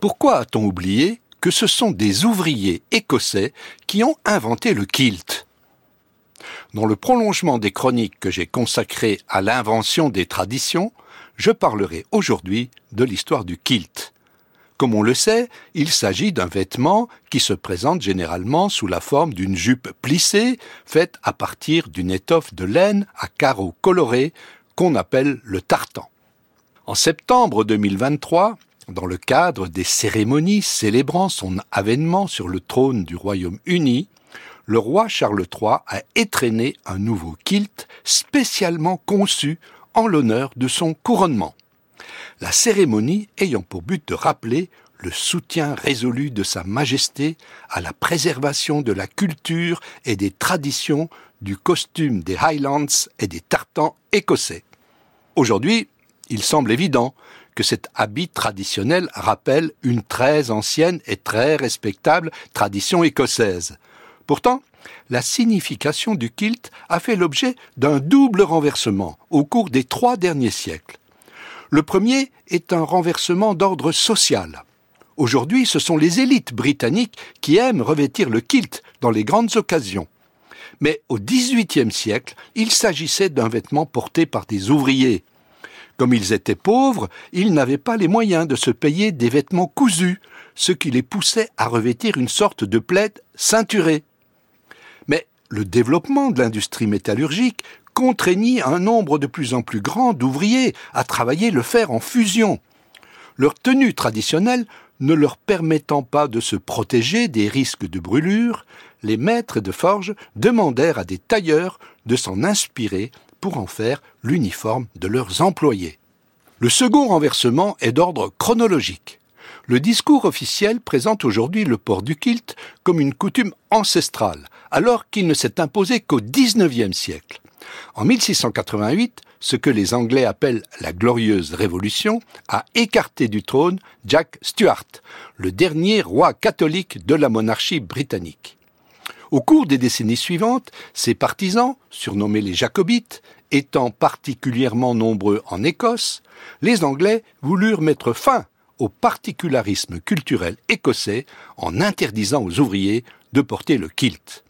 Pourquoi a-t-on oublié que ce sont des ouvriers écossais qui ont inventé le kilt? Dans le prolongement des chroniques que j'ai consacrées à l'invention des traditions, je parlerai aujourd'hui de l'histoire du kilt. Comme on le sait, il s'agit d'un vêtement qui se présente généralement sous la forme d'une jupe plissée, faite à partir d'une étoffe de laine à carreaux colorés qu'on appelle le tartan. En septembre 2023, dans le cadre des cérémonies célébrant son avènement sur le trône du Royaume-Uni, le roi Charles III a étrenné un nouveau kilt spécialement conçu en l'honneur de son couronnement la cérémonie ayant pour but de rappeler le soutien résolu de Sa Majesté à la préservation de la culture et des traditions du costume des Highlands et des tartans écossais. Aujourd'hui, il semble évident cet habit traditionnel rappelle une très ancienne et très respectable tradition écossaise. Pourtant, la signification du kilt a fait l'objet d'un double renversement au cours des trois derniers siècles. Le premier est un renversement d'ordre social. Aujourd'hui, ce sont les élites britanniques qui aiment revêtir le kilt dans les grandes occasions. Mais au XVIIIe siècle, il s'agissait d'un vêtement porté par des ouvriers. Comme ils étaient pauvres, ils n'avaient pas les moyens de se payer des vêtements cousus, ce qui les poussait à revêtir une sorte de plaide ceinturée. Mais le développement de l'industrie métallurgique contraignit un nombre de plus en plus grand d'ouvriers à travailler le fer en fusion. Leur tenue traditionnelle ne leur permettant pas de se protéger des risques de brûlure, les maîtres de forge demandèrent à des tailleurs de s'en inspirer pour en faire l'uniforme de leurs employés. Le second renversement est d'ordre chronologique. Le discours officiel présente aujourd'hui le port du kilt comme une coutume ancestrale, alors qu'il ne s'est imposé qu'au XIXe siècle. En 1688, ce que les Anglais appellent la Glorieuse Révolution a écarté du trône Jack Stuart, le dernier roi catholique de la monarchie britannique. Au cours des décennies suivantes, ses partisans, surnommés les Jacobites, étant particulièrement nombreux en Écosse, les Anglais voulurent mettre fin au particularisme culturel écossais en interdisant aux ouvriers de porter le kilt.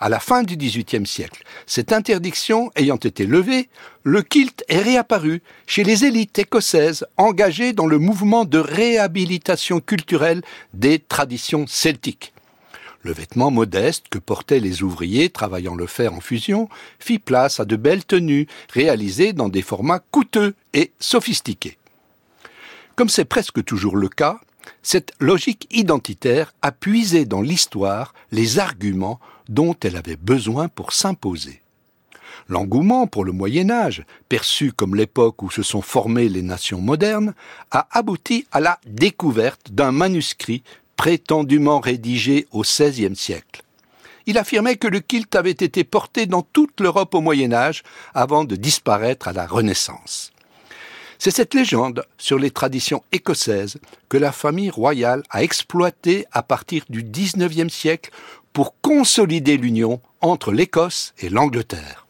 À la fin du XVIIIe siècle, cette interdiction ayant été levée, le kilt est réapparu chez les élites écossaises engagées dans le mouvement de réhabilitation culturelle des traditions celtiques. Le vêtement modeste que portaient les ouvriers travaillant le fer en fusion fit place à de belles tenues réalisées dans des formats coûteux et sophistiqués. Comme c'est presque toujours le cas, cette logique identitaire a puisé dans l'histoire les arguments dont elle avait besoin pour s'imposer. L'engouement pour le Moyen Âge, perçu comme l'époque où se sont formées les nations modernes, a abouti à la découverte d'un manuscrit prétendument rédigé au XVIe siècle. Il affirmait que le kilt avait été porté dans toute l'Europe au Moyen Âge avant de disparaître à la Renaissance. C'est cette légende sur les traditions écossaises que la famille royale a exploitée à partir du XIXe siècle pour consolider l'union entre l'Écosse et l'Angleterre.